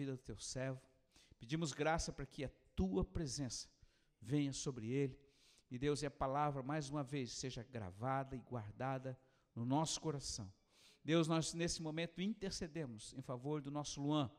vida do teu servo. Pedimos graça para que a tua presença venha sobre ele. E Deus, e a palavra, mais uma vez, seja gravada e guardada no nosso coração. Deus, nós nesse momento intercedemos em favor do nosso Luan.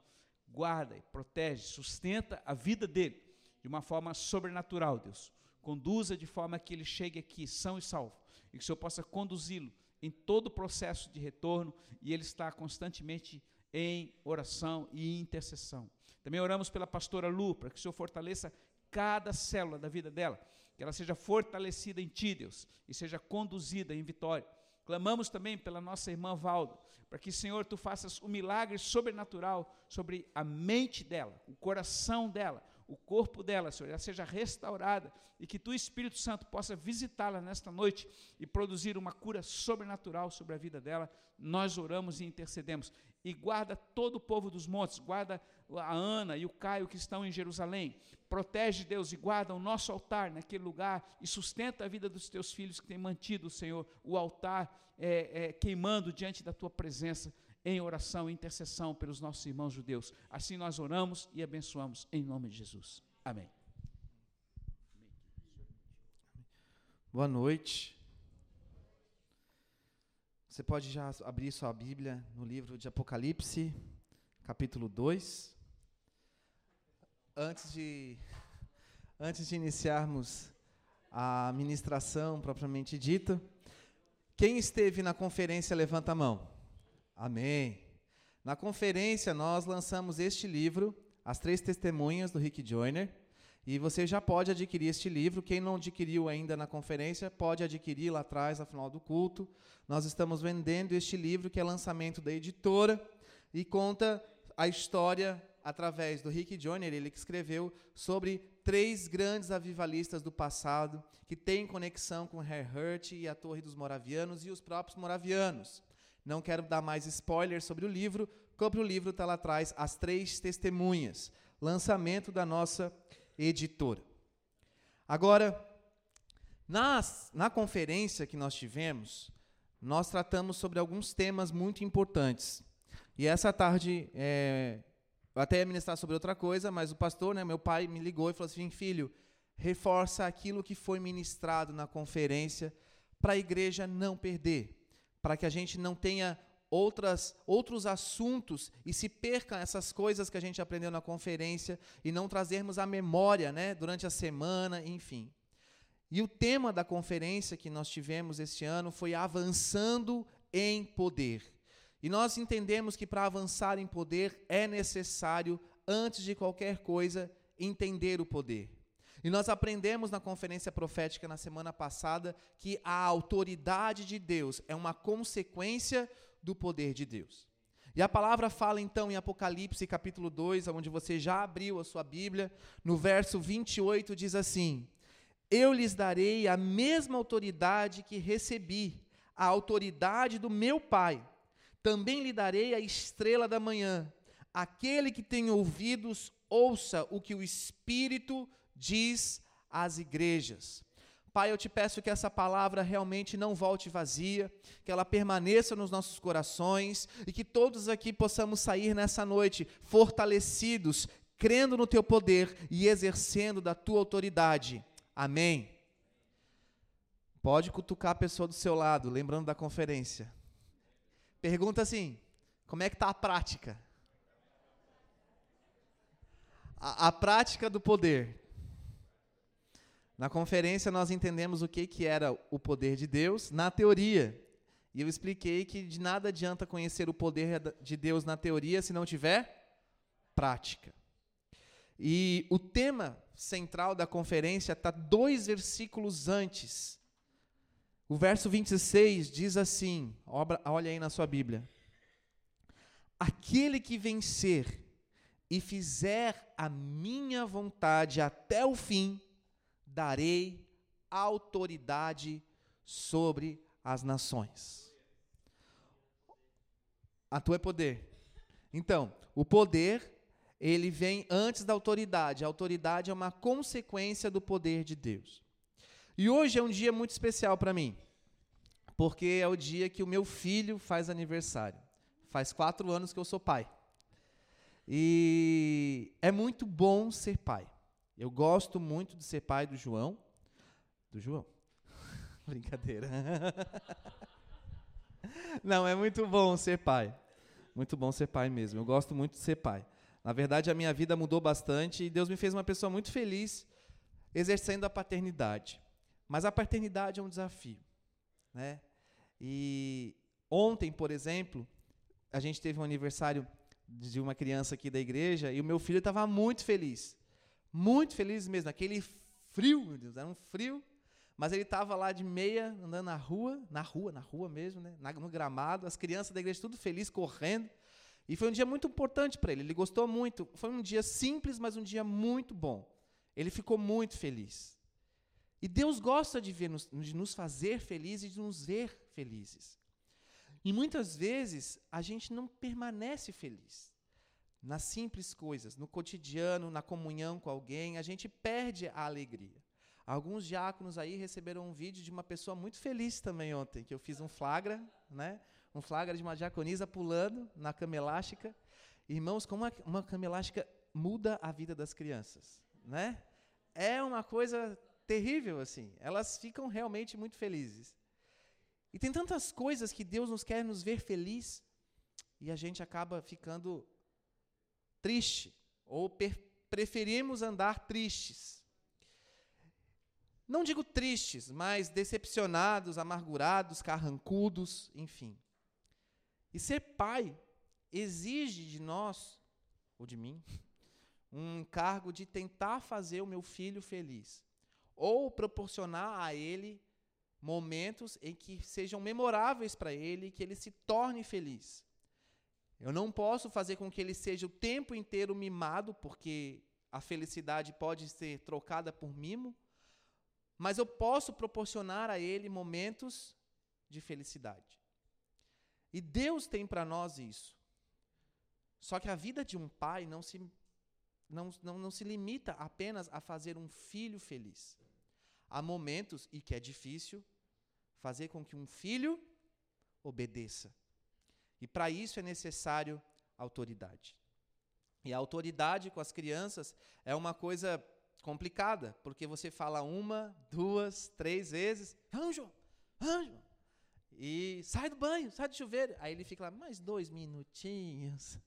Guarda protege, sustenta a vida dele de uma forma sobrenatural, Deus. Conduza de forma que ele chegue aqui são e salvo e que o Senhor possa conduzi-lo em todo o processo de retorno e ele está constantemente em oração e intercessão. Também oramos pela pastora Lu, para que o Senhor fortaleça cada célula da vida dela, que ela seja fortalecida em Ti, Deus, e seja conduzida em vitória. Clamamos também pela nossa irmã Valdo, para que, Senhor, Tu faças um milagre sobrenatural sobre a mente dela, o coração dela, o corpo dela, Senhor, ela seja restaurada e que tu, Espírito Santo, possa visitá-la nesta noite e produzir uma cura sobrenatural sobre a vida dela. Nós oramos e intercedemos. E guarda todo o povo dos montes, guarda a Ana e o Caio que estão em Jerusalém. Protege, Deus, e guarda o nosso altar naquele lugar e sustenta a vida dos teus filhos que têm mantido, Senhor, o altar é, é, queimando diante da tua presença em oração e intercessão pelos nossos irmãos judeus. Assim nós oramos e abençoamos em nome de Jesus. Amém. Boa noite. Você pode já abrir sua Bíblia no livro de Apocalipse, capítulo 2. Antes de antes de iniciarmos a ministração propriamente dita, quem esteve na conferência levanta a mão. Amém. Na conferência, nós lançamos este livro, As Três Testemunhas, do Rick Joyner. E você já pode adquirir este livro. Quem não adquiriu ainda na conferência, pode adquirir lá atrás, ao final do culto. Nós estamos vendendo este livro, que é lançamento da editora, e conta a história através do Rick Joyner, ele que escreveu sobre três grandes avivalistas do passado, que têm conexão com Herhurt e a Torre dos Moravianos e os próprios moravianos. Não quero dar mais spoilers sobre o livro. Compre o livro, está lá atrás, As Três Testemunhas, lançamento da nossa editora. Agora, nas, na conferência que nós tivemos, nós tratamos sobre alguns temas muito importantes. E essa tarde, é, eu até ia ministrar sobre outra coisa, mas o pastor, né, meu pai, me ligou e falou assim: filho, reforça aquilo que foi ministrado na conferência para a igreja não perder para que a gente não tenha outras, outros assuntos e se percam essas coisas que a gente aprendeu na conferência e não trazermos a memória né, durante a semana, enfim. E o tema da conferência que nós tivemos este ano foi Avançando em Poder. E nós entendemos que para avançar em poder é necessário, antes de qualquer coisa, entender o poder. E nós aprendemos na conferência profética na semana passada que a autoridade de Deus é uma consequência do poder de Deus. E a palavra fala então em Apocalipse capítulo 2, onde você já abriu a sua Bíblia, no verso 28 diz assim: Eu lhes darei a mesma autoridade que recebi, a autoridade do meu Pai. Também lhe darei a estrela da manhã. Aquele que tem ouvidos, ouça o que o Espírito diz às igrejas. Pai, eu te peço que essa palavra realmente não volte vazia, que ela permaneça nos nossos corações e que todos aqui possamos sair nessa noite fortalecidos, crendo no teu poder e exercendo da tua autoridade. Amém. Pode cutucar a pessoa do seu lado, lembrando da conferência. Pergunta assim: como é que está a prática? A, a prática do poder. Na conferência nós entendemos o que, que era o poder de Deus na teoria. E eu expliquei que de nada adianta conhecer o poder de Deus na teoria se não tiver prática. E o tema central da conferência está dois versículos antes. O verso 26 diz assim: olha aí na sua Bíblia. Aquele que vencer e fizer a minha vontade até o fim, darei autoridade sobre as nações. A tua é poder. Então, o poder, ele vem antes da autoridade. A autoridade é uma consequência do poder de Deus. E hoje é um dia muito especial para mim, porque é o dia que o meu filho faz aniversário. Faz quatro anos que eu sou pai. E É muito bom ser pai. Eu gosto muito de ser pai do João. Do João. Brincadeira. Não, é muito bom ser pai. Muito bom ser pai mesmo. Eu gosto muito de ser pai. Na verdade, a minha vida mudou bastante e Deus me fez uma pessoa muito feliz exercendo a paternidade. Mas a paternidade é um desafio, né? E ontem, por exemplo, a gente teve um aniversário de uma criança aqui da igreja e o meu filho estava muito feliz. Muito feliz mesmo, aquele frio, meu Deus, era um frio, mas ele estava lá de meia, andando na rua, na rua, na rua mesmo, né, no gramado, as crianças da igreja tudo feliz, correndo. E foi um dia muito importante para ele, ele gostou muito. Foi um dia simples, mas um dia muito bom. Ele ficou muito feliz. E Deus gosta de, ver de nos fazer felizes e de nos ver felizes. E muitas vezes a gente não permanece feliz. Nas simples coisas, no cotidiano, na comunhão com alguém, a gente perde a alegria. Alguns diáconos aí receberam um vídeo de uma pessoa muito feliz também ontem, que eu fiz um flagra, né? Um flagra de uma diaconisa pulando na cama elástica. Irmãos, como uma, cama elástica muda a vida das crianças, né? É uma coisa terrível assim. Elas ficam realmente muito felizes. E tem tantas coisas que Deus nos quer nos ver feliz e a gente acaba ficando triste ou preferimos andar tristes. Não digo tristes, mas decepcionados, amargurados, carrancudos, enfim. E ser pai exige de nós, ou de mim, um encargo de tentar fazer o meu filho feliz, ou proporcionar a ele momentos em que sejam memoráveis para ele, que ele se torne feliz. Eu não posso fazer com que ele seja o tempo inteiro mimado, porque a felicidade pode ser trocada por mimo, mas eu posso proporcionar a ele momentos de felicidade. E Deus tem para nós isso. Só que a vida de um pai não se, não, não, não se limita apenas a fazer um filho feliz. Há momentos, e que é difícil, fazer com que um filho obedeça. E para isso é necessário autoridade. E a autoridade com as crianças é uma coisa complicada, porque você fala uma, duas, três vezes, anjo, anjo, e sai do banho, sai do chuveiro. Aí ele fica lá, mais dois minutinhos.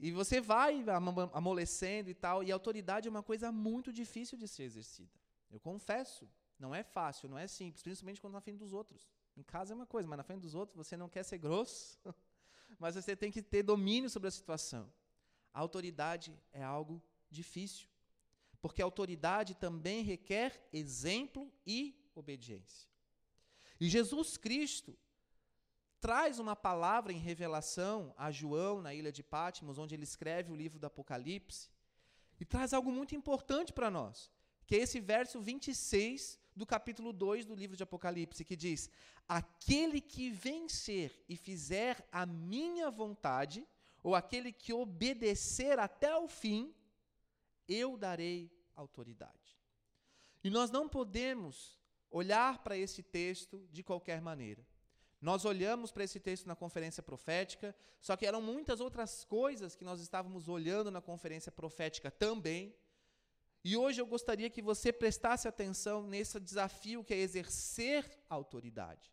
E você vai amolecendo e tal, e a autoridade é uma coisa muito difícil de ser exercida. Eu confesso, não é fácil, não é simples, principalmente quando na frente dos outros. Em casa é uma coisa, mas na frente dos outros você não quer ser grosso, mas você tem que ter domínio sobre a situação. A autoridade é algo difícil, porque a autoridade também requer exemplo e obediência. E Jesus Cristo traz uma palavra em revelação a João na ilha de Patmos, onde ele escreve o livro do Apocalipse, e traz algo muito importante para nós que é esse verso 26 do capítulo 2 do livro de Apocalipse, que diz: Aquele que vencer e fizer a minha vontade, ou aquele que obedecer até o fim, eu darei autoridade. E nós não podemos olhar para esse texto de qualquer maneira. Nós olhamos para esse texto na conferência profética, só que eram muitas outras coisas que nós estávamos olhando na conferência profética também e hoje eu gostaria que você prestasse atenção nesse desafio que é exercer autoridade.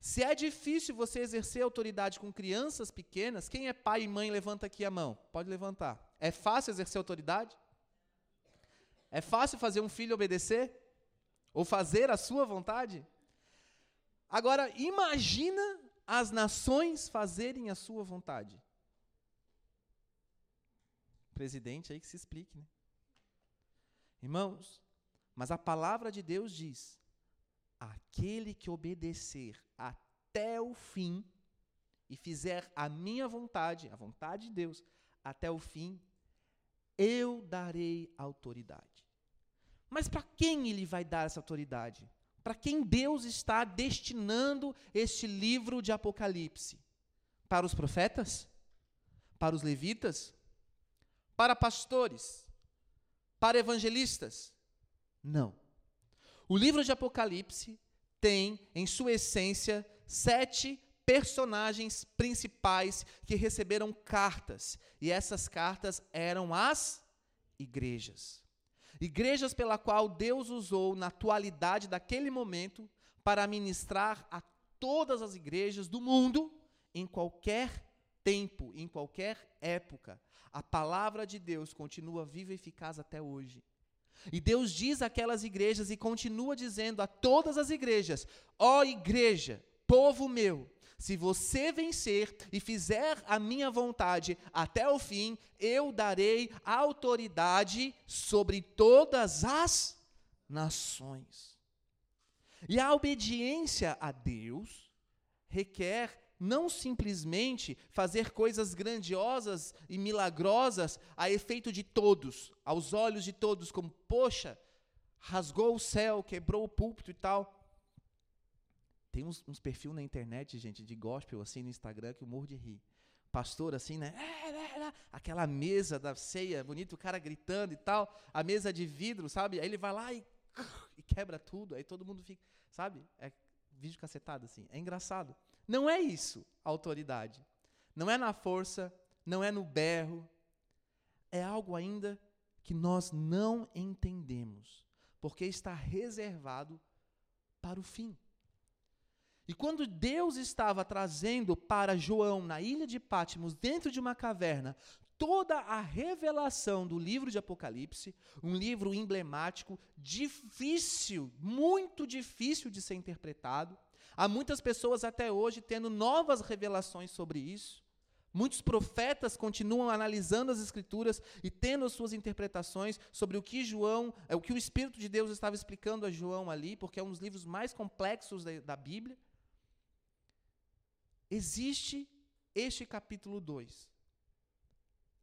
Se é difícil você exercer autoridade com crianças pequenas, quem é pai e mãe, levanta aqui a mão. Pode levantar. É fácil exercer autoridade? É fácil fazer um filho obedecer? Ou fazer a sua vontade? Agora, imagina as nações fazerem a sua vontade. Presidente aí que se explique, né? Irmãos, mas a palavra de Deus diz: aquele que obedecer até o fim e fizer a minha vontade, a vontade de Deus, até o fim, eu darei autoridade. Mas para quem ele vai dar essa autoridade? Para quem Deus está destinando este livro de Apocalipse? Para os profetas? Para os levitas? Para pastores? Para evangelistas? Não. O livro de Apocalipse tem, em sua essência, sete personagens principais que receberam cartas, e essas cartas eram as igrejas. Igrejas pela qual Deus usou na atualidade daquele momento para ministrar a todas as igrejas do mundo em qualquer tempo, em qualquer época. A palavra de Deus continua viva e eficaz até hoje. E Deus diz àquelas igrejas e continua dizendo a todas as igrejas: Ó oh, igreja, povo meu, se você vencer e fizer a minha vontade até o fim, eu darei autoridade sobre todas as nações. E a obediência a Deus requer não simplesmente fazer coisas grandiosas e milagrosas a efeito de todos, aos olhos de todos, como, poxa, rasgou o céu, quebrou o púlpito e tal. Tem uns, uns perfis na internet, gente, de gospel, assim, no Instagram, que eu morro de rir. Pastor, assim, né? Aquela mesa da ceia, bonito, o cara gritando e tal, a mesa de vidro, sabe? Aí ele vai lá e, e quebra tudo, aí todo mundo fica, sabe? É vídeo cacetado, assim. É engraçado. Não é isso a autoridade. Não é na força, não é no berro. É algo ainda que nós não entendemos, porque está reservado para o fim. E quando Deus estava trazendo para João, na ilha de Pátimos, dentro de uma caverna, toda a revelação do livro de Apocalipse, um livro emblemático, difícil, muito difícil de ser interpretado, Há muitas pessoas até hoje tendo novas revelações sobre isso. Muitos profetas continuam analisando as escrituras e tendo as suas interpretações sobre o que João, é, o que o Espírito de Deus estava explicando a João ali, porque é um dos livros mais complexos da, da Bíblia. Existe este capítulo 2,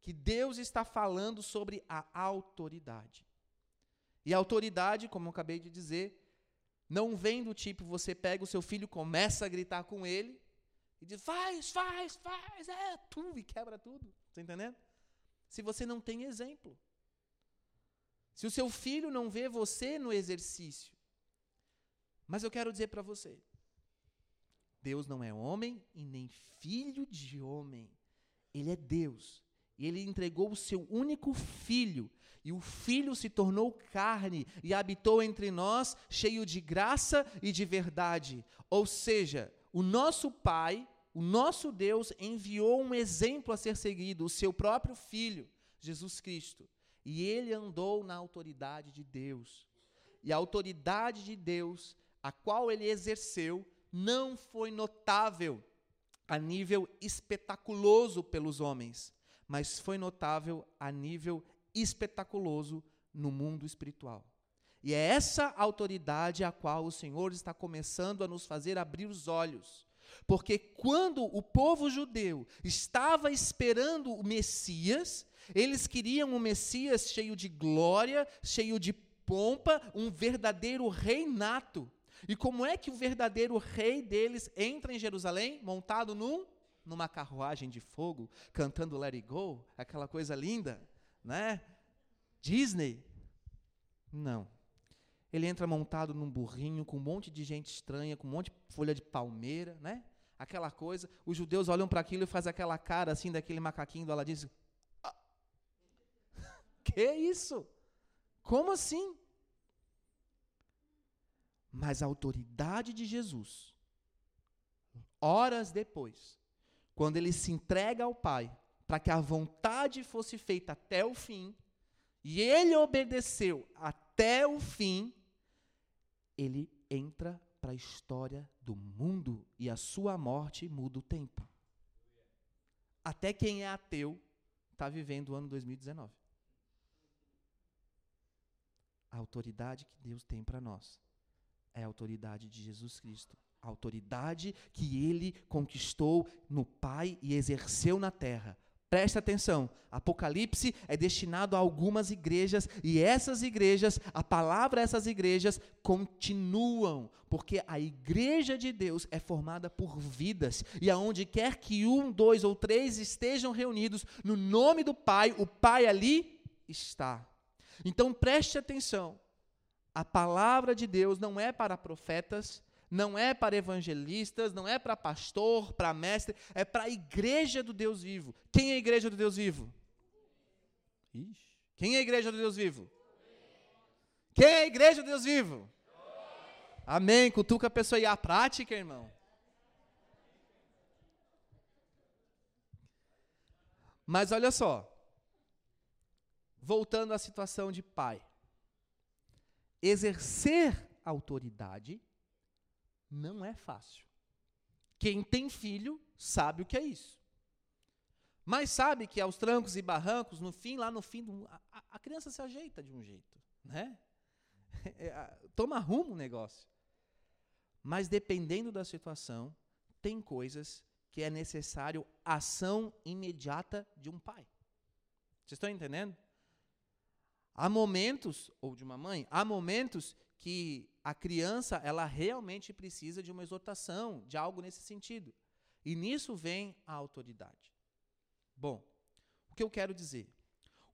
que Deus está falando sobre a autoridade. E a autoridade, como eu acabei de dizer, não vem do tipo, você pega o seu filho, começa a gritar com ele e diz, faz, faz, faz, é, tudo, e quebra tudo. Está entendendo? Se você não tem exemplo. Se o seu filho não vê você no exercício. Mas eu quero dizer para você: Deus não é homem e nem filho de homem. Ele é Deus. E ele entregou o seu único filho e o Filho se tornou carne e habitou entre nós, cheio de graça e de verdade. Ou seja, o nosso Pai, o nosso Deus, enviou um exemplo a ser seguido, o seu próprio Filho, Jesus Cristo. E ele andou na autoridade de Deus. E a autoridade de Deus, a qual ele exerceu, não foi notável a nível espetaculoso pelos homens, mas foi notável a nível espetaculoso no mundo espiritual. E é essa autoridade a qual o Senhor está começando a nos fazer abrir os olhos. Porque quando o povo judeu estava esperando o Messias, eles queriam um Messias cheio de glória, cheio de pompa, um verdadeiro reinato. E como é que o verdadeiro rei deles entra em Jerusalém, montado num numa carruagem de fogo, cantando Let It Go, aquela coisa linda? né? Disney? Não. Ele entra montado num burrinho com um monte de gente estranha, com um monte de folha de palmeira, né? Aquela coisa. Os judeus olham para aquilo e fazem aquela cara assim daquele macaquinho do Aladim. Ah, que isso? Como assim? Mas a autoridade de Jesus, horas depois, quando ele se entrega ao Pai, para que a vontade fosse feita até o fim, e ele obedeceu até o fim, ele entra para a história do mundo e a sua morte muda o tempo. Até quem é ateu está vivendo o ano 2019. A autoridade que Deus tem para nós é a autoridade de Jesus Cristo. Autoridade que ele conquistou no Pai e exerceu na terra Preste atenção, Apocalipse é destinado a algumas igrejas e essas igrejas, a palavra essas igrejas continuam, porque a igreja de Deus é formada por vidas e aonde quer que um, dois ou três estejam reunidos no nome do Pai, o Pai ali está. Então preste atenção, a palavra de Deus não é para profetas, não é para evangelistas, não é para pastor, para mestre, é para a igreja do Deus vivo. Quem é a igreja do Deus vivo? Ixi. Quem é a igreja do Deus vivo? Quem é a igreja do Deus vivo? Amém. Cutuca a pessoa e a prática, irmão. Mas olha só. Voltando à situação de pai. Exercer autoridade não é fácil. Quem tem filho sabe o que é isso. Mas sabe que aos trancos e barrancos, no fim, lá no fim, do, a, a, criança se ajeita de um jeito, né? É, toma rumo o negócio. Mas dependendo da situação, tem coisas que é necessário ação imediata de um pai. Vocês estão entendendo? Há momentos, ou de uma mãe, há momentos que a criança ela realmente precisa de uma exortação, de algo nesse sentido. E nisso vem a autoridade. Bom, o que eu quero dizer?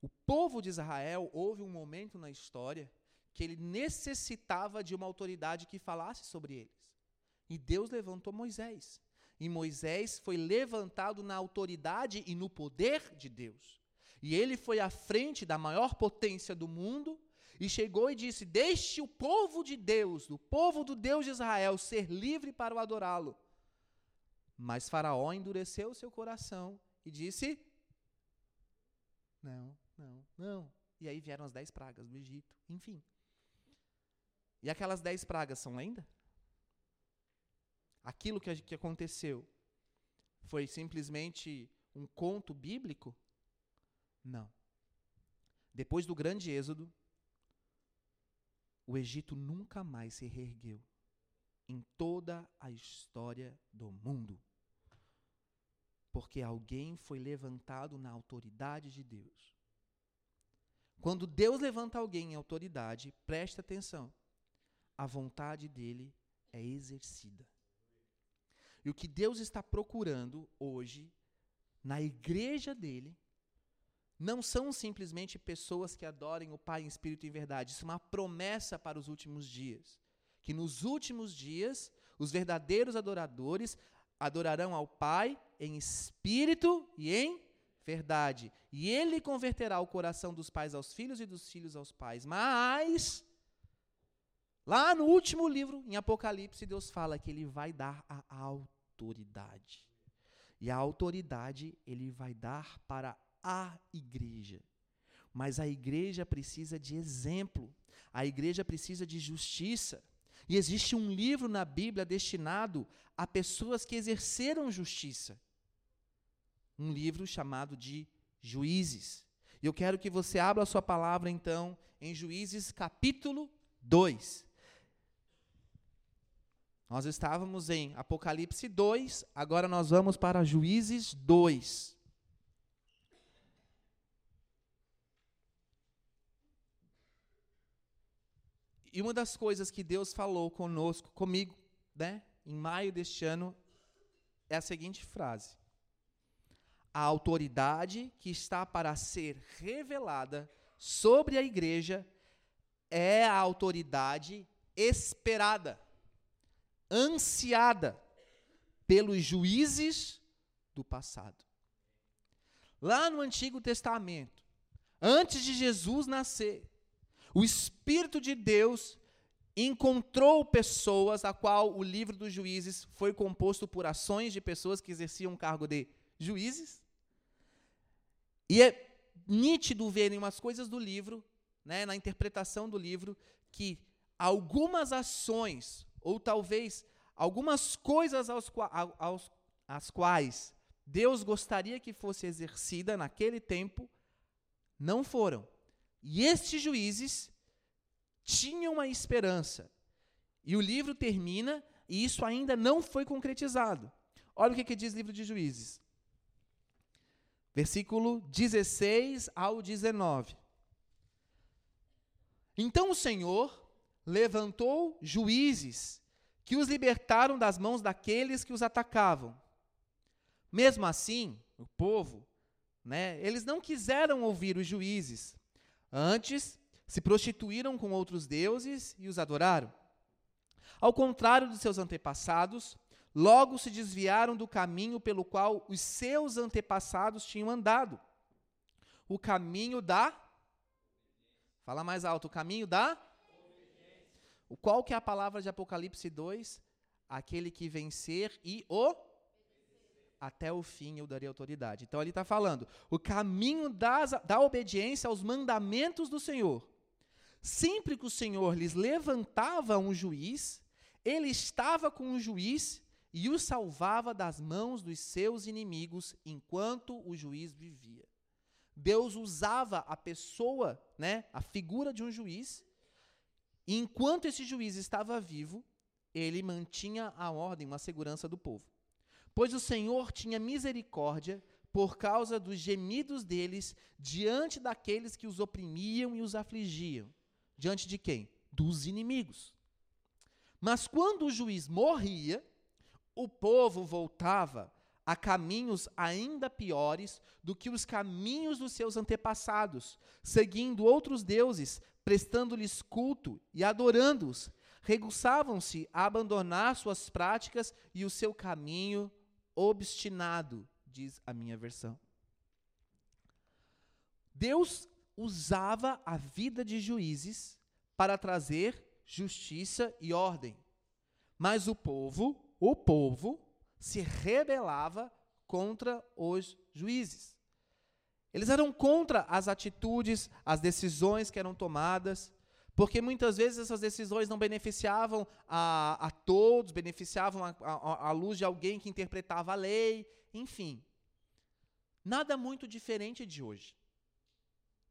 O povo de Israel houve um momento na história que ele necessitava de uma autoridade que falasse sobre eles. E Deus levantou Moisés. E Moisés foi levantado na autoridade e no poder de Deus. E ele foi à frente da maior potência do mundo e chegou e disse: Deixe o povo de Deus, o povo do Deus de Israel, ser livre para o adorá-lo. Mas Faraó endureceu o seu coração e disse: Não, não, não. E aí vieram as dez pragas do Egito, enfim. E aquelas dez pragas são lenda? Aquilo que, que aconteceu foi simplesmente um conto bíblico? Não. Depois do grande êxodo, o Egito nunca mais se reergueu em toda a história do mundo. Porque alguém foi levantado na autoridade de Deus. Quando Deus levanta alguém em autoridade, preste atenção, a vontade dele é exercida. E o que Deus está procurando hoje, na igreja dele, não são simplesmente pessoas que adorem o Pai em espírito e em verdade. Isso é uma promessa para os últimos dias. Que nos últimos dias, os verdadeiros adoradores adorarão ao Pai em espírito e em verdade. E ele converterá o coração dos pais aos filhos e dos filhos aos pais. Mas, lá no último livro, em Apocalipse, Deus fala que ele vai dar a autoridade. E a autoridade ele vai dar para a igreja. Mas a igreja precisa de exemplo, a igreja precisa de justiça. E existe um livro na Bíblia destinado a pessoas que exerceram justiça. Um livro chamado de Juízes. E eu quero que você abra a sua palavra, então, em Juízes capítulo 2. Nós estávamos em Apocalipse 2, agora nós vamos para Juízes 2. E uma das coisas que Deus falou conosco, comigo, né, em maio deste ano, é a seguinte frase: A autoridade que está para ser revelada sobre a igreja é a autoridade esperada, ansiada pelos juízes do passado. Lá no Antigo Testamento, antes de Jesus nascer, o Espírito de Deus encontrou pessoas a qual o livro dos juízes foi composto por ações de pessoas que exerciam o cargo de juízes. E é nítido ver em umas coisas do livro, né, na interpretação do livro, que algumas ações, ou talvez algumas coisas aos, aos, as quais Deus gostaria que fosse exercida naquele tempo, não foram. E estes juízes tinham uma esperança. E o livro termina e isso ainda não foi concretizado. Olha o que, que diz o livro de Juízes. Versículo 16 ao 19. Então o Senhor levantou juízes que os libertaram das mãos daqueles que os atacavam. Mesmo assim, o povo, né, eles não quiseram ouvir os juízes, Antes, se prostituíram com outros deuses e os adoraram. Ao contrário dos seus antepassados, logo se desviaram do caminho pelo qual os seus antepassados tinham andado. O caminho da Fala mais alto, o caminho da o qual que é a palavra de Apocalipse 2? Aquele que vencer e o até o fim eu darei autoridade. Então ele está falando o caminho das, da obediência aos mandamentos do Senhor. Sempre que o Senhor lhes levantava um juiz, ele estava com o juiz e o salvava das mãos dos seus inimigos enquanto o juiz vivia. Deus usava a pessoa, né, a figura de um juiz, e enquanto esse juiz estava vivo, ele mantinha a ordem, a segurança do povo. Pois o Senhor tinha misericórdia por causa dos gemidos deles diante daqueles que os oprimiam e os afligiam. Diante de quem? Dos inimigos. Mas quando o juiz morria, o povo voltava a caminhos ainda piores do que os caminhos dos seus antepassados, seguindo outros deuses, prestando-lhes culto e adorando-os. Reguçavam-se a abandonar suas práticas e o seu caminho obstinado, diz a minha versão. Deus usava a vida de juízes para trazer justiça e ordem. Mas o povo, o povo, se rebelava contra os juízes. Eles eram contra as atitudes, as decisões que eram tomadas, porque muitas vezes essas decisões não beneficiavam a, a todos, beneficiavam a, a, a luz de alguém que interpretava a lei, enfim. Nada muito diferente de hoje.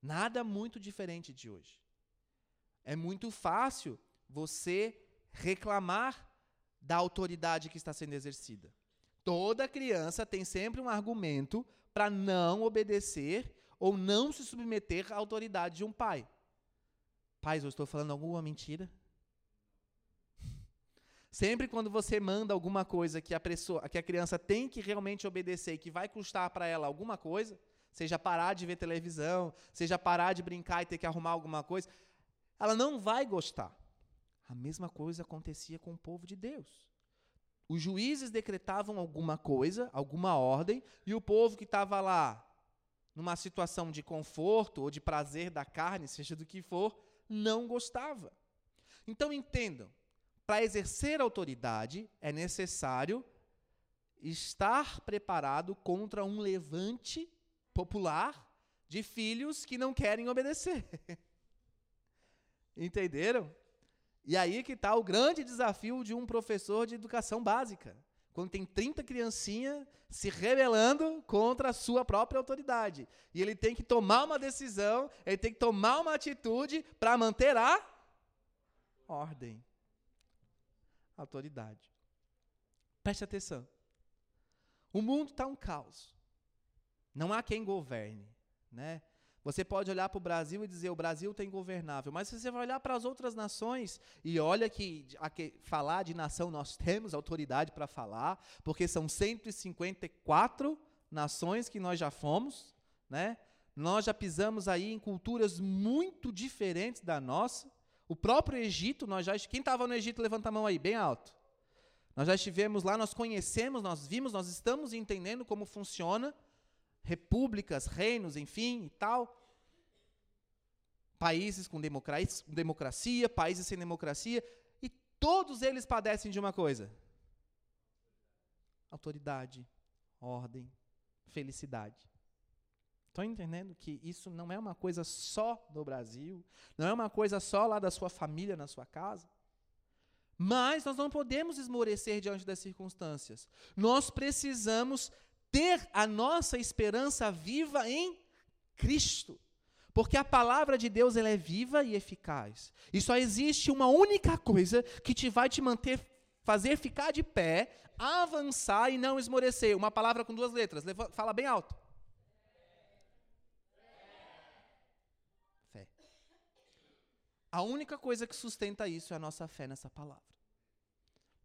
Nada muito diferente de hoje. É muito fácil você reclamar da autoridade que está sendo exercida. Toda criança tem sempre um argumento para não obedecer ou não se submeter à autoridade de um pai. Pais, eu estou falando alguma mentira? Sempre quando você manda alguma coisa que a, pessoa, que a criança tem que realmente obedecer e que vai custar para ela alguma coisa, seja parar de ver televisão, seja parar de brincar e ter que arrumar alguma coisa, ela não vai gostar. A mesma coisa acontecia com o povo de Deus. Os juízes decretavam alguma coisa, alguma ordem, e o povo que estava lá, numa situação de conforto ou de prazer da carne, seja do que for, não gostava. Então entendam, para exercer autoridade é necessário estar preparado contra um levante popular de filhos que não querem obedecer. Entenderam? E aí que está o grande desafio de um professor de educação básica. Quando tem 30 criancinhas se rebelando contra a sua própria autoridade. E ele tem que tomar uma decisão, ele tem que tomar uma atitude para manter a ordem. Autoridade. Preste atenção. O mundo está um caos. Não há quem governe. Né? Você pode olhar para o Brasil e dizer o Brasil está ingovernável, mas você vai olhar para as outras nações e olha que, que falar de nação nós temos autoridade para falar, porque são 154 nações que nós já fomos, né? Nós já pisamos aí em culturas muito diferentes da nossa. O próprio Egito, nós já quem estava no Egito levanta a mão aí, bem alto. Nós já estivemos lá, nós conhecemos, nós vimos, nós estamos entendendo como funciona repúblicas, reinos, enfim, e tal. Países com democracia, países sem democracia, e todos eles padecem de uma coisa: autoridade, ordem, felicidade. Estão entendendo que isso não é uma coisa só do Brasil, não é uma coisa só lá da sua família, na sua casa? Mas nós não podemos esmorecer diante das circunstâncias. Nós precisamos ter a nossa esperança viva em Cristo. Porque a palavra de Deus ela é viva e eficaz. E só existe uma única coisa que te vai te manter, fazer ficar de pé, avançar e não esmorecer. Uma palavra com duas letras. Fala bem alto. Fé. A única coisa que sustenta isso é a nossa fé nessa palavra.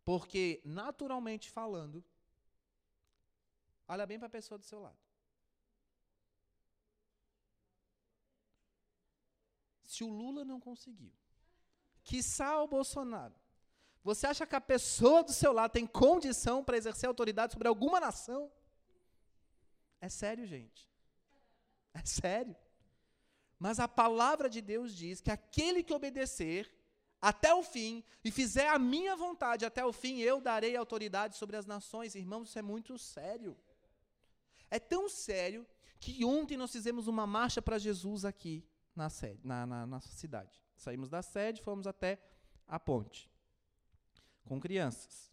Porque, naturalmente falando, Olha bem para a pessoa do seu lado. Se o Lula não conseguiu, quiçá o Bolsonaro, Você acha que a pessoa do seu lado tem condição para exercer autoridade sobre alguma nação? É sério, gente. É sério. Mas a palavra de Deus diz que aquele que obedecer até o fim e fizer a minha vontade até o fim, eu darei autoridade sobre as nações. Irmãos, isso é muito sério. É tão sério que ontem nós fizemos uma marcha para Jesus aqui na, sede, na, na nossa cidade. Saímos da sede, fomos até a ponte com crianças.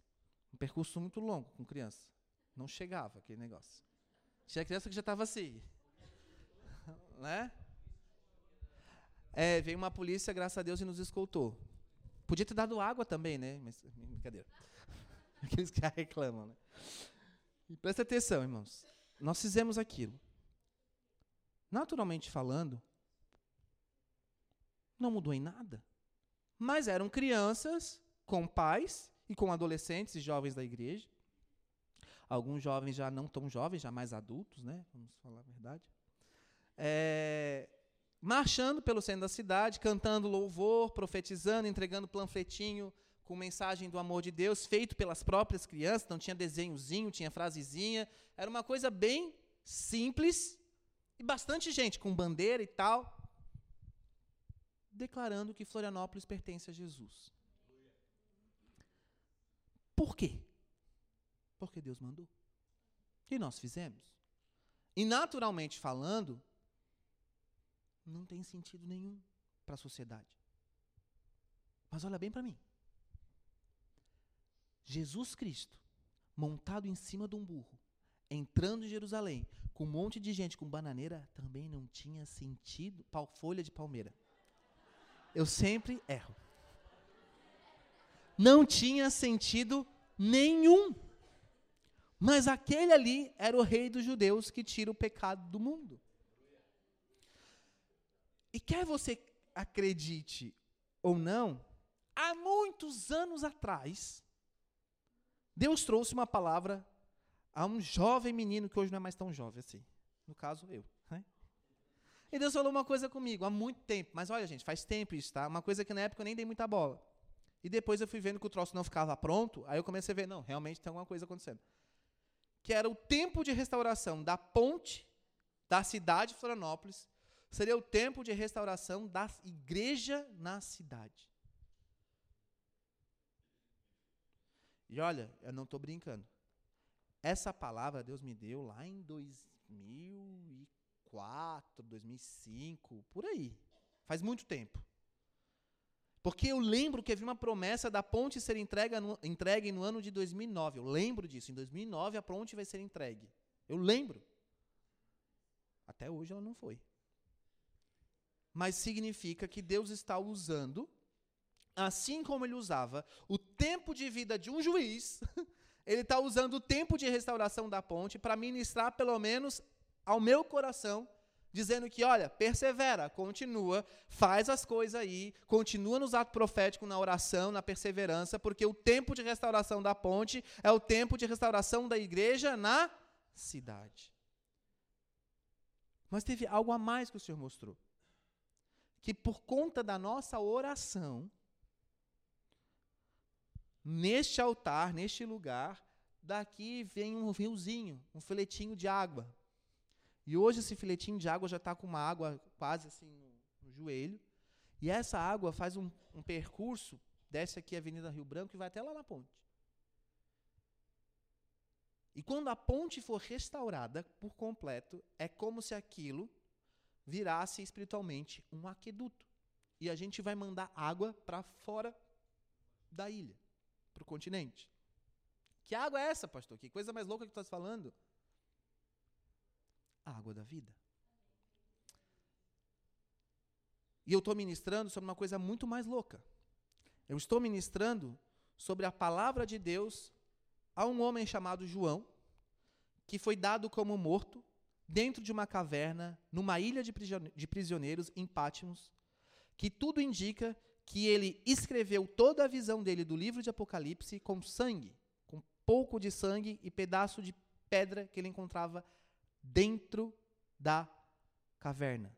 Um percurso muito longo com crianças. Não chegava aquele negócio. Tinha criança que já estava assim. né? É, veio uma polícia, graças a Deus, e nos escoltou. Podia ter dado água também, né? Mas, brincadeira. Aqueles que reclamam, né? E presta atenção, irmãos. Nós fizemos aquilo. Naturalmente falando, não mudou em nada. Mas eram crianças com pais e com adolescentes e jovens da igreja. Alguns jovens já não tão jovens, já mais adultos, né? Vamos falar a verdade. É, marchando pelo centro da cidade, cantando louvor, profetizando, entregando panfletinho com mensagem do amor de Deus, feito pelas próprias crianças, não tinha desenhozinho, tinha frasezinha, era uma coisa bem simples, e bastante gente com bandeira e tal, declarando que Florianópolis pertence a Jesus. Por quê? Porque Deus mandou. E nós fizemos. E naturalmente falando, não tem sentido nenhum para a sociedade. Mas olha bem para mim. Jesus Cristo, montado em cima de um burro, entrando em Jerusalém, com um monte de gente com bananeira, também não tinha sentido. Pau, folha de palmeira. Eu sempre erro. Não tinha sentido nenhum. Mas aquele ali era o rei dos judeus que tira o pecado do mundo. E quer você acredite ou não, há muitos anos atrás, Deus trouxe uma palavra a um jovem menino que hoje não é mais tão jovem assim. No caso, eu. Né? E Deus falou uma coisa comigo há muito tempo. Mas olha, gente, faz tempo isso, tá? Uma coisa que na época eu nem dei muita bola. E depois eu fui vendo que o troço não ficava pronto. Aí eu comecei a ver, não, realmente tem alguma coisa acontecendo. Que era o tempo de restauração da ponte da cidade de Florianópolis seria o tempo de restauração da igreja na cidade. E olha, eu não estou brincando. Essa palavra Deus me deu lá em 2004, 2005, por aí. Faz muito tempo. Porque eu lembro que havia uma promessa da ponte ser entregue no, entregue no ano de 2009. Eu lembro disso. Em 2009 a ponte vai ser entregue. Eu lembro. Até hoje ela não foi mas significa que Deus está usando, assim como ele usava o tempo de vida de um juiz, ele está usando o tempo de restauração da ponte para ministrar, pelo menos, ao meu coração, dizendo que, olha, persevera, continua, faz as coisas aí, continua nos atos proféticos, na oração, na perseverança, porque o tempo de restauração da ponte é o tempo de restauração da igreja na cidade. Mas teve algo a mais que o Senhor mostrou que por conta da nossa oração, neste altar, neste lugar, daqui vem um riozinho, um filetinho de água. E hoje esse filetinho de água já está com uma água quase assim no, no, joelho. E essa água faz um, um percurso, desce aqui a Avenida Rio Branco e vai até lá na ponte. E quando a ponte for restaurada por completo, é como se aquilo virasse espiritualmente um aqueduto. E a gente vai mandar água para fora da ilha, para o continente. Que água é essa, pastor? Que coisa mais louca que tu estás falando? A água da vida. E eu estou ministrando sobre uma coisa muito mais louca. Eu estou ministrando sobre a palavra de Deus a um homem chamado João, que foi dado como morto dentro de uma caverna, numa ilha de prisioneiros em Pátimos, que tudo indica que ele escreveu toda a visão dele do livro de Apocalipse com sangue, com pouco de sangue e pedaço de pedra que ele encontrava dentro da caverna.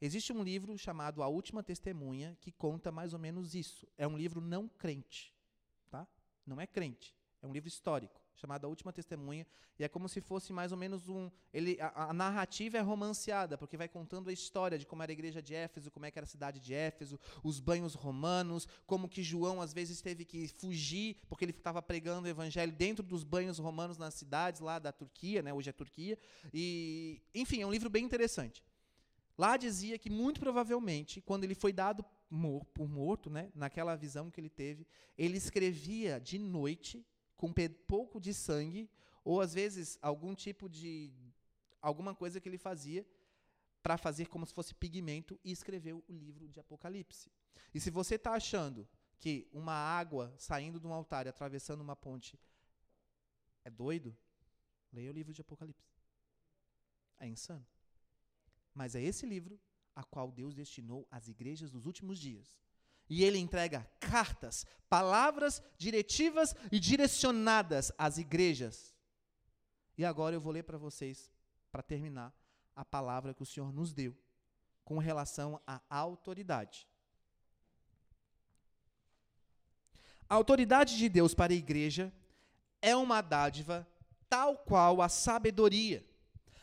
Existe um livro chamado A Última Testemunha que conta mais ou menos isso. É um livro não crente. não é crente, é um livro histórico chamado A Última Testemunha, e é como se fosse mais ou menos um. Ele, a, a, narrativa é romanceada, porque vai contando a história de como era a igreja de Éfeso, como é que era a cidade de Éfeso, os banhos romanos, como que João às vezes teve que fugir, porque ele estava pregando o evangelho dentro dos banhos romanos nas cidades lá da Turquia, né, hoje é Turquia. E, enfim, é um livro bem interessante. Lá dizia que muito provavelmente, quando ele foi dado por morto, né, naquela visão que ele teve, ele escrevia de noite com pouco de sangue, ou às vezes algum tipo de alguma coisa que ele fazia para fazer como se fosse pigmento e escreveu o livro de Apocalipse. E se você está achando que uma água saindo de um altar e atravessando uma ponte é doido, leia o livro de Apocalipse. É insano. Mas é esse livro a qual Deus destinou às igrejas dos últimos dias e ele entrega cartas, palavras diretivas e direcionadas às igrejas. E agora eu vou ler para vocês, para terminar, a palavra que o Senhor nos deu com relação à autoridade. A autoridade de Deus para a igreja é uma dádiva tal qual a sabedoria.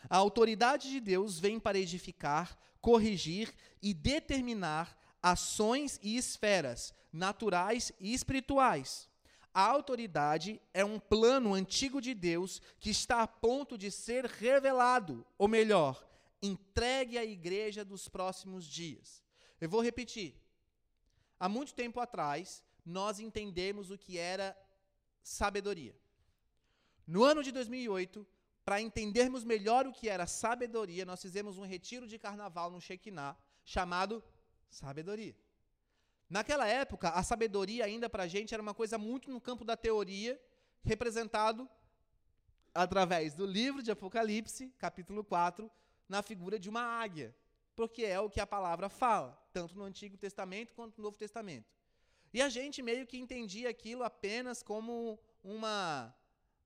A autoridade de Deus vem para edificar, corrigir e determinar ações e esferas naturais e espirituais. A autoridade é um plano antigo de Deus que está a ponto de ser revelado, ou melhor, entregue à igreja dos próximos dias. Eu vou repetir. Há muito tempo atrás, nós entendemos o que era sabedoria. No ano de 2008, para entendermos melhor o que era sabedoria, nós fizemos um retiro de carnaval no Shekinah chamado Sabedoria. Naquela época, a sabedoria ainda para a gente era uma coisa muito no campo da teoria, representado através do livro de Apocalipse, capítulo 4, na figura de uma águia, porque é o que a palavra fala, tanto no Antigo Testamento quanto no Novo Testamento. E a gente meio que entendia aquilo apenas como uma,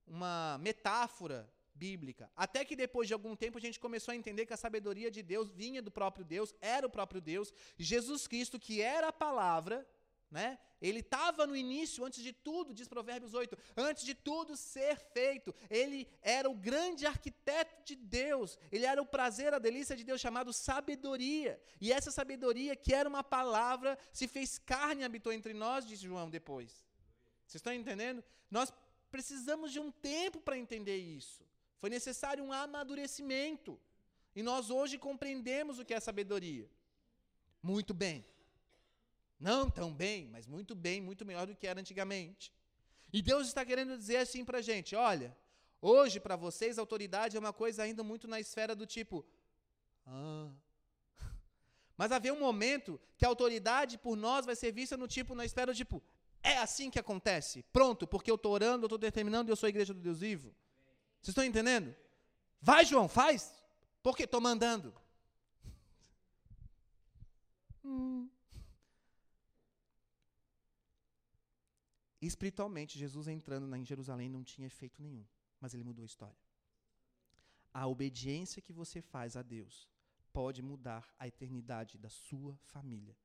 uma metáfora bíblica. Até que depois de algum tempo a gente começou a entender que a sabedoria de Deus vinha do próprio Deus, era o próprio Deus. Jesus Cristo, que era a palavra, né? Ele estava no início, antes de tudo, diz Provérbios 8, antes de tudo ser feito. Ele era o grande arquiteto de Deus. Ele era o prazer, a delícia de Deus, chamado sabedoria. E essa sabedoria, que era uma palavra, se fez carne e habitou entre nós, diz João depois. Vocês estão entendendo? Nós precisamos de um tempo para entender isso. Foi necessário um amadurecimento. E nós hoje compreendemos o que é sabedoria. Muito bem. Não tão bem, mas muito bem, muito melhor do que era antigamente. E Deus está querendo dizer assim para a gente: olha, hoje para vocês autoridade é uma coisa ainda muito na esfera do tipo. Ah. Mas haver um momento que a autoridade por nós vai ser vista no tipo, na esfera do tipo, é assim que acontece. Pronto, porque eu estou orando, eu estou determinando eu sou a igreja do Deus vivo. Vocês estão entendendo? Vai, João, faz. Porque estou mandando. Hum. Espiritualmente, Jesus entrando em Jerusalém não tinha efeito nenhum, mas ele mudou a história. A obediência que você faz a Deus pode mudar a eternidade da sua família.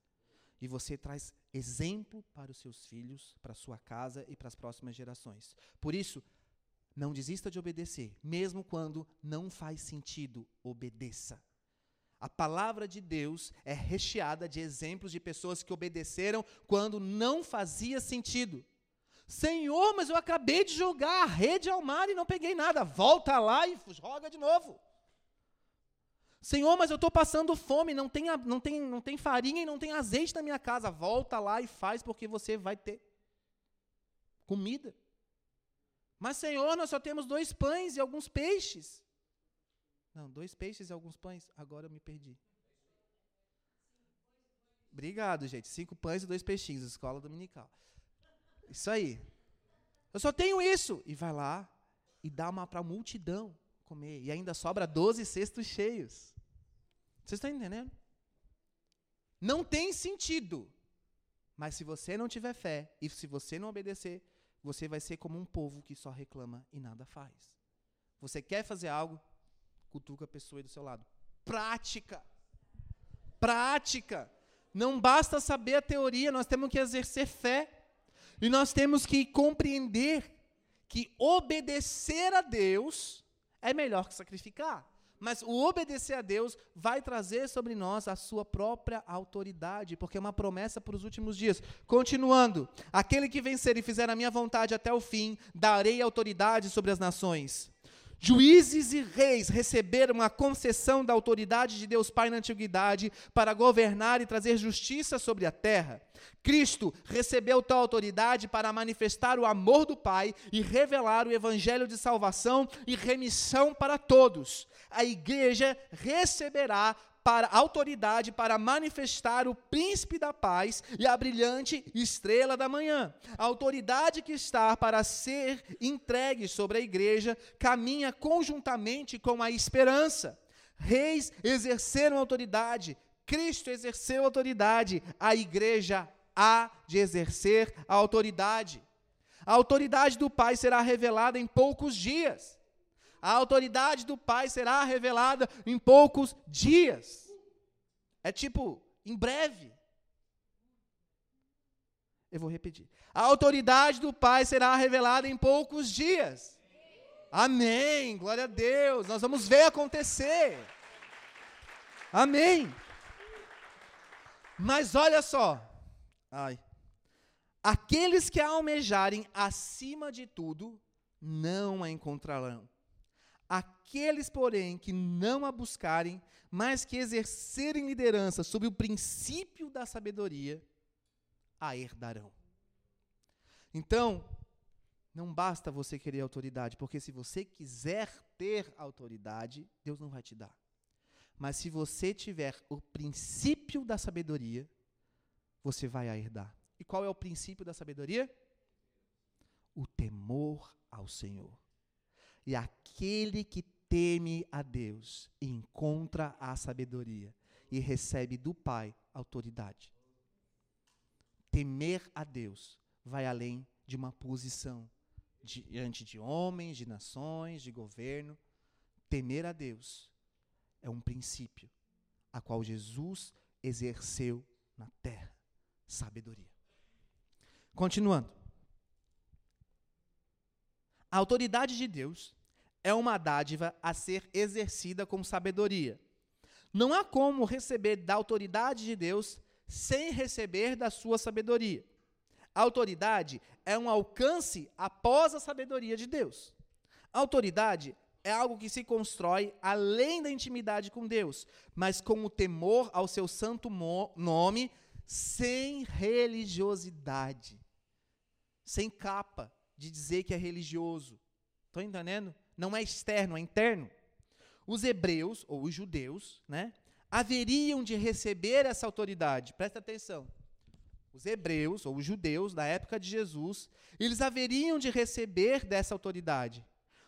E você traz exemplo para os seus filhos, para a sua casa e para as próximas gerações. Por isso, não desista de obedecer, mesmo quando não faz sentido, obedeça. A palavra de Deus é recheada de exemplos de pessoas que obedeceram quando não fazia sentido. Senhor, mas eu acabei de jogar a rede ao mar e não peguei nada. Volta lá e joga de novo. Senhor, mas eu estou passando fome, não tem, não, tem, não tem farinha e não tem azeite na minha casa. Volta lá e faz, porque você vai ter comida. Mas, Senhor, nós só temos dois pães e alguns peixes. Não, dois peixes e alguns pães. Agora eu me perdi. Obrigado, gente. Cinco pães e dois peixinhos, escola dominical. Isso aí. Eu só tenho isso. E vai lá e dá uma para a multidão comer. E ainda sobra doze cestos cheios. Vocês estão entendendo? Não tem sentido. Mas se você não tiver fé e se você não obedecer, você vai ser como um povo que só reclama e nada faz. Você quer fazer algo? Cutuca a pessoa aí do seu lado. Prática. Prática. Não basta saber a teoria, nós temos que exercer fé. E nós temos que compreender que obedecer a Deus é melhor que sacrificar. Mas o obedecer a Deus vai trazer sobre nós a sua própria autoridade, porque é uma promessa para os últimos dias. Continuando, aquele que vencer e fizer a minha vontade até o fim, darei autoridade sobre as nações. Juízes e reis receberam a concessão da autoridade de Deus Pai na antiguidade para governar e trazer justiça sobre a terra. Cristo recebeu tal autoridade para manifestar o amor do Pai e revelar o evangelho de salvação e remissão para todos. A igreja receberá para autoridade para manifestar o príncipe da paz e a brilhante estrela da manhã. A autoridade que está para ser entregue sobre a igreja caminha conjuntamente com a esperança. Reis exerceram autoridade, Cristo exerceu autoridade, a igreja há de exercer a autoridade. A autoridade do Pai será revelada em poucos dias. A autoridade do Pai será revelada em poucos dias. É tipo, em breve. Eu vou repetir. A autoridade do Pai será revelada em poucos dias. Amém. Glória a Deus. Nós vamos ver acontecer. Amém. Mas olha só. Ai. Aqueles que a almejarem acima de tudo não a encontrarão. Aqueles, porém, que não a buscarem, mas que exercerem liderança sob o princípio da sabedoria, a herdarão. Então, não basta você querer autoridade, porque se você quiser ter autoridade, Deus não vai te dar. Mas se você tiver o princípio da sabedoria, você vai a herdar. E qual é o princípio da sabedoria? O temor ao Senhor. E aquele que teme a Deus encontra a sabedoria e recebe do Pai autoridade. Temer a Deus vai além de uma posição diante de homens, de nações, de governo. Temer a Deus é um princípio a qual Jesus exerceu na terra. Sabedoria. Continuando. A autoridade de Deus é uma dádiva a ser exercida com sabedoria. Não há como receber da autoridade de Deus sem receber da sua sabedoria. A autoridade é um alcance após a sabedoria de Deus. A autoridade é algo que se constrói além da intimidade com Deus, mas com o temor ao seu santo nome, sem religiosidade, sem capa de dizer que é religioso. Estão entendendo? Não é externo, é interno. Os hebreus, ou os judeus, né, haveriam de receber essa autoridade. Presta atenção. Os hebreus, ou os judeus, da época de Jesus, eles haveriam de receber dessa autoridade.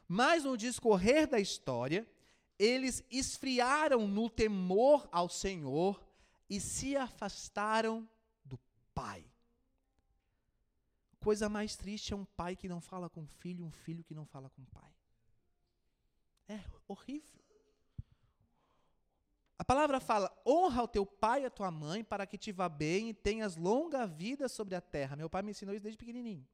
Mas no discorrer da história, eles esfriaram no temor ao Senhor e se afastaram do Pai. Coisa mais triste é um pai que não fala com o filho, um filho que não fala com o pai. É horrível. A palavra fala: honra o teu pai e a tua mãe para que te vá bem e tenhas longa vida sobre a terra. Meu pai me ensinou isso desde pequenininho.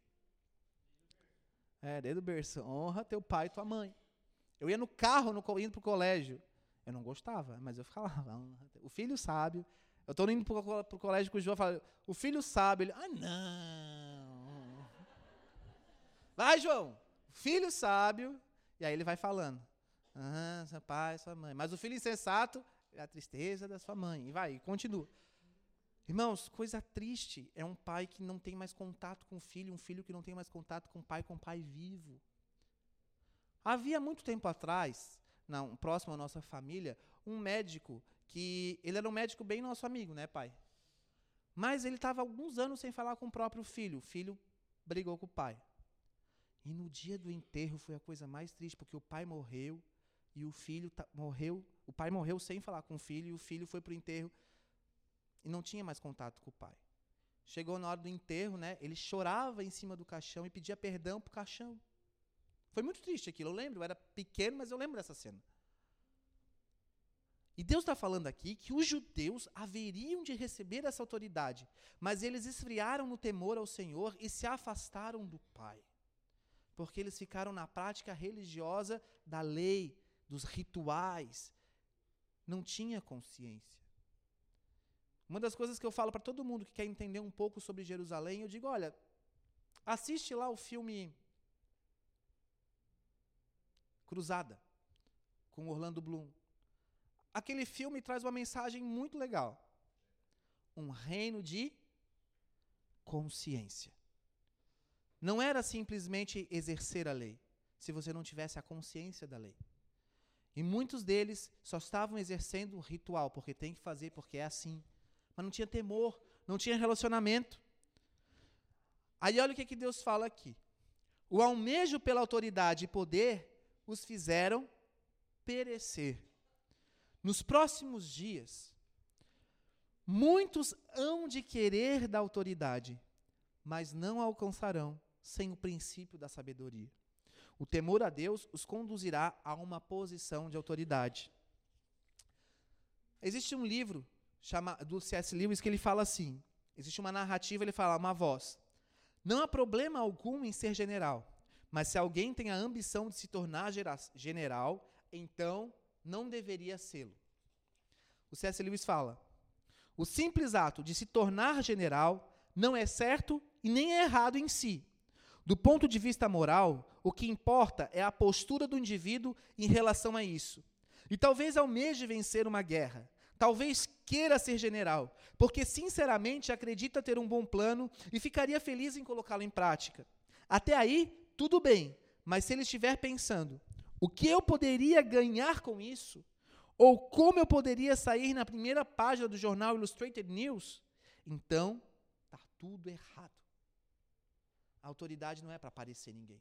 É, desde o berço. Honra teu pai e tua mãe. Eu ia no carro, no, indo para o colégio. Eu não gostava, mas eu falava. O filho sábio. Eu estou indo para o colégio com o João falo, o filho sábio. Ele, ah, não. Vai, João. Filho sábio. E aí ele vai falando. Ah, seu pai, sua mãe. Mas o filho insensato é a tristeza da sua mãe. E vai, e continua. Irmãos, coisa triste é um pai que não tem mais contato com o filho, um filho que não tem mais contato com o pai, com o pai vivo. Havia muito tempo atrás, não, próximo à nossa família, um médico que ele era um médico bem nosso amigo, né, pai? Mas ele estava alguns anos sem falar com o próprio filho. O filho brigou com o pai. E no dia do enterro foi a coisa mais triste, porque o pai morreu e o filho morreu, o pai morreu sem falar com o filho, e o filho foi para o enterro e não tinha mais contato com o pai. Chegou na hora do enterro, né? Ele chorava em cima do caixão e pedia perdão pro caixão. Foi muito triste aquilo, eu lembro, eu era pequeno, mas eu lembro dessa cena. E Deus está falando aqui que os judeus haveriam de receber essa autoridade, mas eles esfriaram no temor ao Senhor e se afastaram do Pai. Porque eles ficaram na prática religiosa da lei, dos rituais. Não tinha consciência. Uma das coisas que eu falo para todo mundo que quer entender um pouco sobre Jerusalém, eu digo: olha, assiste lá o filme Cruzada, com Orlando Bloom aquele filme traz uma mensagem muito legal. Um reino de consciência. Não era simplesmente exercer a lei, se você não tivesse a consciência da lei. E muitos deles só estavam exercendo o ritual, porque tem que fazer, porque é assim. Mas não tinha temor, não tinha relacionamento. Aí olha o que, que Deus fala aqui. O almejo pela autoridade e poder os fizeram perecer. Nos próximos dias, muitos hão de querer da autoridade, mas não alcançarão sem o princípio da sabedoria. O temor a Deus os conduzirá a uma posição de autoridade. Existe um livro chama, do C.S. Lewis que ele fala assim: existe uma narrativa, ele fala, uma voz. Não há problema algum em ser general, mas se alguém tem a ambição de se tornar general, então não deveria sê-lo. O C.S. Lewis fala: o simples ato de se tornar general não é certo e nem é errado em si. Do ponto de vista moral, o que importa é a postura do indivíduo em relação a isso. E talvez almeje vencer uma guerra, talvez queira ser general, porque sinceramente acredita ter um bom plano e ficaria feliz em colocá-lo em prática. Até aí, tudo bem, mas se ele estiver pensando, o que eu poderia ganhar com isso? Ou como eu poderia sair na primeira página do jornal Illustrated News? Então, está tudo errado. A autoridade não é para aparecer ninguém.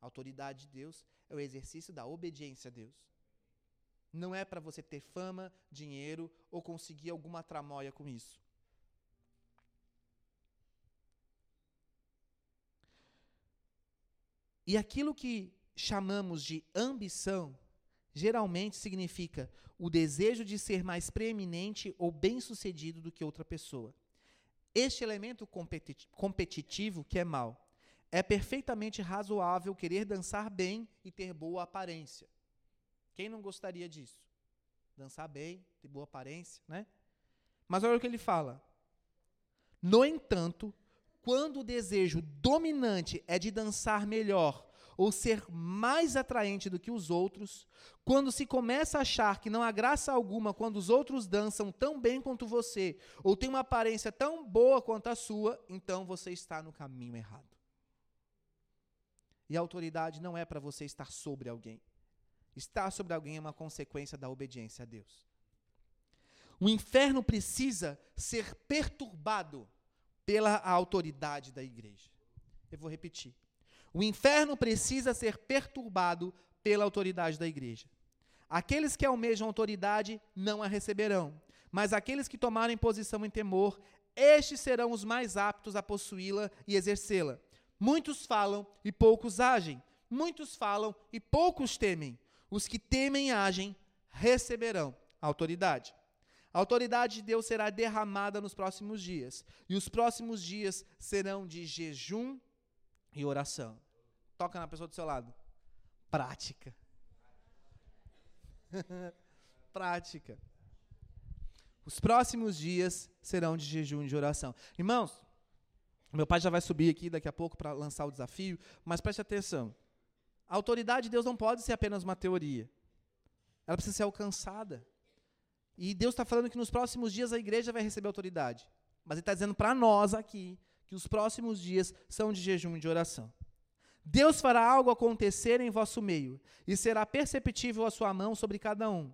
A autoridade de Deus é o exercício da obediência a Deus. Não é para você ter fama, dinheiro ou conseguir alguma tramóia com isso. E aquilo que chamamos de ambição geralmente significa o desejo de ser mais preeminente ou bem-sucedido do que outra pessoa. Este elemento competitivo, que é mal, é perfeitamente razoável querer dançar bem e ter boa aparência. Quem não gostaria disso? Dançar bem, ter boa aparência, né? Mas olha o que ele fala. No entanto, quando o desejo dominante é de dançar melhor ou ser mais atraente do que os outros, quando se começa a achar que não há graça alguma quando os outros dançam tão bem quanto você, ou tem uma aparência tão boa quanto a sua, então você está no caminho errado. E a autoridade não é para você estar sobre alguém. Estar sobre alguém é uma consequência da obediência a Deus. O inferno precisa ser perturbado pela autoridade da igreja. Eu vou repetir. O inferno precisa ser perturbado pela autoridade da igreja. Aqueles que almejam autoridade não a receberão, mas aqueles que tomarem posição em temor, estes serão os mais aptos a possuí-la e exercê-la. Muitos falam e poucos agem. Muitos falam e poucos temem. Os que temem e agem receberão autoridade. A autoridade de Deus será derramada nos próximos dias, e os próximos dias serão de jejum e oração. Toca na pessoa do seu lado. Prática. Prática. Os próximos dias serão de jejum e de oração. Irmãos, meu pai já vai subir aqui daqui a pouco para lançar o desafio, mas preste atenção. A autoridade de Deus não pode ser apenas uma teoria. Ela precisa ser alcançada. E Deus está falando que nos próximos dias a igreja vai receber autoridade. Mas Ele está dizendo para nós aqui que os próximos dias são de jejum e de oração. Deus fará algo acontecer em vosso meio, e será perceptível a sua mão sobre cada um.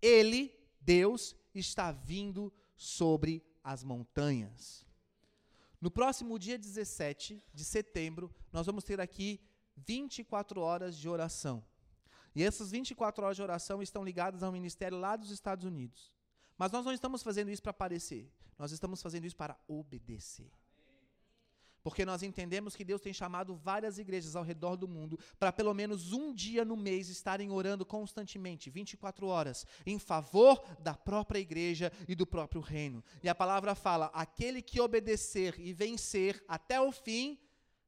Ele, Deus, está vindo sobre as montanhas. No próximo dia 17 de setembro, nós vamos ter aqui 24 horas de oração. E essas 24 horas de oração estão ligadas ao ministério lá dos Estados Unidos. Mas nós não estamos fazendo isso para aparecer, nós estamos fazendo isso para obedecer. Porque nós entendemos que Deus tem chamado várias igrejas ao redor do mundo para pelo menos um dia no mês estarem orando constantemente, 24 horas, em favor da própria igreja e do próprio reino. E a palavra fala: aquele que obedecer e vencer até o fim,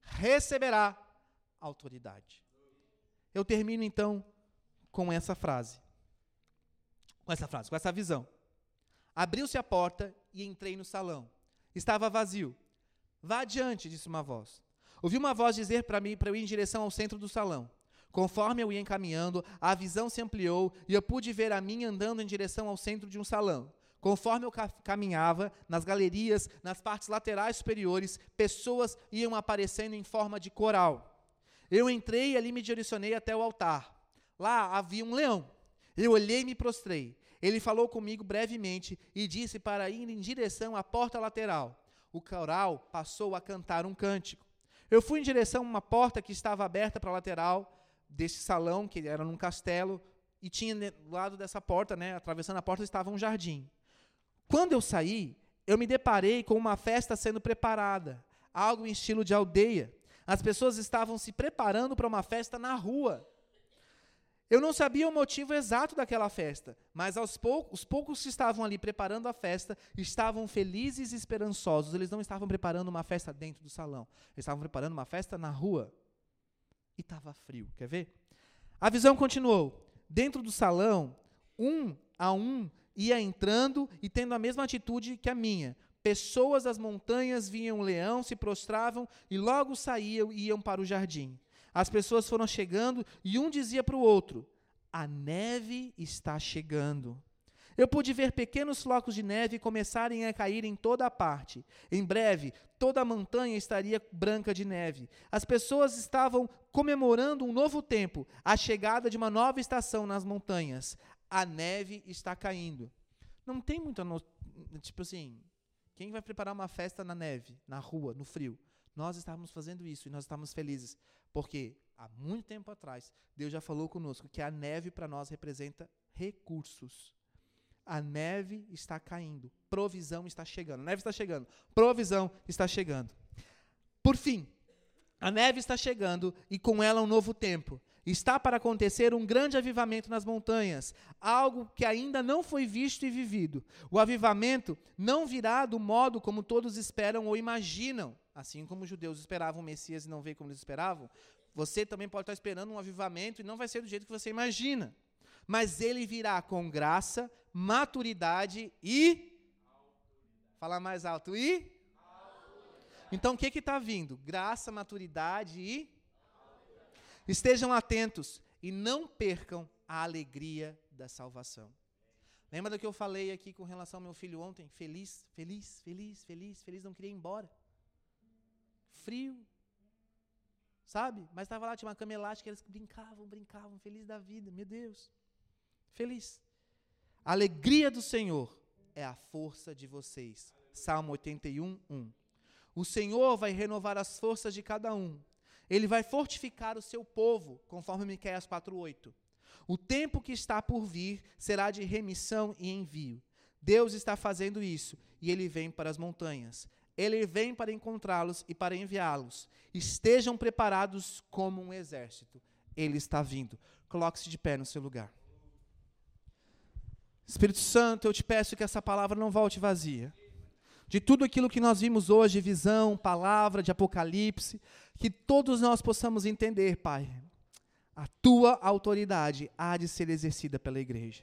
receberá autoridade. Eu termino então com essa frase. Com essa frase, com essa visão. Abriu-se a porta e entrei no salão. Estava vazio. Vá adiante, disse uma voz. Ouvi uma voz dizer para mim para eu ir em direção ao centro do salão. Conforme eu ia encaminhando, a visão se ampliou e eu pude ver a mim andando em direção ao centro de um salão. Conforme eu caminhava, nas galerias, nas partes laterais superiores, pessoas iam aparecendo em forma de coral. Eu entrei e ali me direcionei até o altar. Lá havia um leão. Eu olhei e me prostrei. Ele falou comigo brevemente e disse para ir em direção à porta lateral o coral passou a cantar um cântico. Eu fui em direção a uma porta que estava aberta para a lateral desse salão, que era num castelo, e tinha do lado dessa porta, né, atravessando a porta, estava um jardim. Quando eu saí, eu me deparei com uma festa sendo preparada, algo em estilo de aldeia. As pessoas estavam se preparando para uma festa na rua. Eu não sabia o motivo exato daquela festa, mas aos poucos, os poucos que estavam ali preparando a festa estavam felizes e esperançosos. Eles não estavam preparando uma festa dentro do salão, eles estavam preparando uma festa na rua. E estava frio, quer ver? A visão continuou. Dentro do salão, um a um ia entrando e tendo a mesma atitude que a minha. Pessoas das montanhas viam o leão, se prostravam e logo saíam e iam para o jardim. As pessoas foram chegando e um dizia para o outro: A neve está chegando. Eu pude ver pequenos flocos de neve começarem a cair em toda a parte. Em breve, toda a montanha estaria branca de neve. As pessoas estavam comemorando um novo tempo, a chegada de uma nova estação nas montanhas. A neve está caindo. Não tem muita. No... Tipo assim, quem vai preparar uma festa na neve, na rua, no frio? Nós estávamos fazendo isso e nós estávamos felizes, porque há muito tempo atrás Deus já falou conosco que a neve para nós representa recursos. A neve está caindo, provisão está chegando. A neve está chegando, provisão está chegando. Por fim, a neve está chegando e com ela um novo tempo. Está para acontecer um grande avivamento nas montanhas, algo que ainda não foi visto e vivido. O avivamento não virá do modo como todos esperam ou imaginam. Assim como os judeus esperavam o Messias e não veio como eles esperavam, você também pode estar esperando um avivamento e não vai ser do jeito que você imagina. Mas ele virá com graça, maturidade e. Fala mais alto. E? Então o que está vindo? Graça, maturidade e. Estejam atentos e não percam a alegria da salvação. Lembra do que eu falei aqui com relação ao meu filho ontem? Feliz, feliz, feliz, feliz, feliz, não queria ir embora frio. Sabe? Mas estava lá, tinha uma cama elástica, eles brincavam, brincavam, felizes da vida, meu Deus. Feliz. A alegria do Senhor é a força de vocês. Salmo 81, 1. O Senhor vai renovar as forças de cada um. Ele vai fortificar o seu povo, conforme Miqueias 4:8. O tempo que está por vir será de remissão e envio. Deus está fazendo isso e ele vem para as montanhas. Ele vem para encontrá-los e para enviá-los. Estejam preparados como um exército. Ele está vindo. Coloque-se de pé no seu lugar. Espírito Santo, eu te peço que essa palavra não volte vazia. De tudo aquilo que nós vimos hoje, visão, palavra de Apocalipse, que todos nós possamos entender, Pai. A tua autoridade há de ser exercida pela igreja.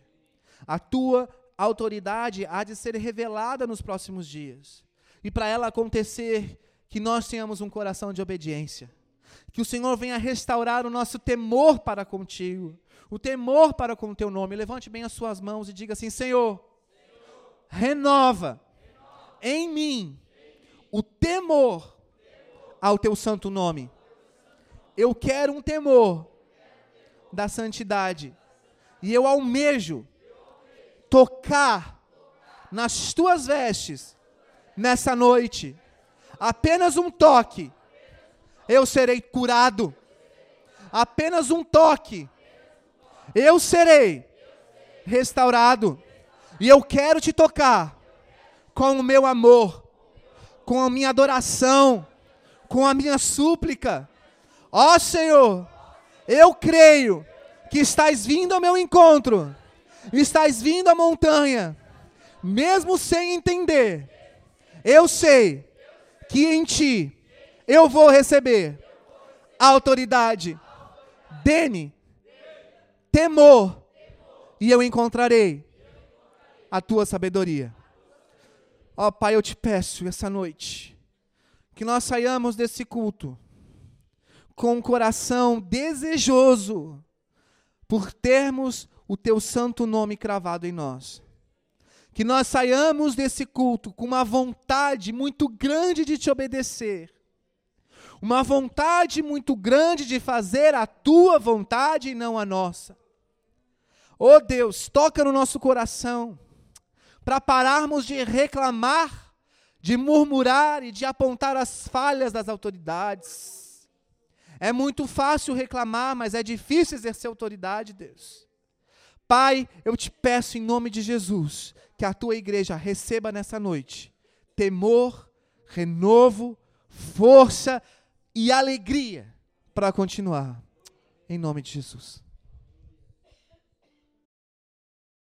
A tua autoridade há de ser revelada nos próximos dias. E para ela acontecer, que nós tenhamos um coração de obediência. Que o Senhor venha restaurar o nosso temor para contigo, o temor para com o teu nome. Levante bem as suas mãos e diga assim: Senhor, Senhor renova, renova em mim o temor ao teu santo nome. Eu quero um temor da santidade. E eu almejo tocar nas tuas vestes nessa noite. Apenas um toque, eu serei curado. Apenas um toque, eu serei restaurado. E eu quero te tocar com o meu amor, com a minha adoração, com a minha súplica. Ó Senhor, eu creio que estás vindo ao meu encontro, estás vindo à montanha, mesmo sem entender. Eu sei que em ti eu vou receber autoridade, dene, temor, e eu encontrarei a tua sabedoria. Ó oh, Pai, eu te peço essa noite que nós saiamos desse culto com um coração desejoso por termos o teu santo nome cravado em nós. Que nós saiamos desse culto com uma vontade muito grande de te obedecer, uma vontade muito grande de fazer a tua vontade e não a nossa. Oh Deus, toca no nosso coração, para pararmos de reclamar, de murmurar e de apontar as falhas das autoridades. É muito fácil reclamar, mas é difícil exercer autoridade, Deus. Pai, eu te peço em nome de Jesus que a tua igreja receba nessa noite temor, renovo, força, e alegria para continuar. Em nome de Jesus.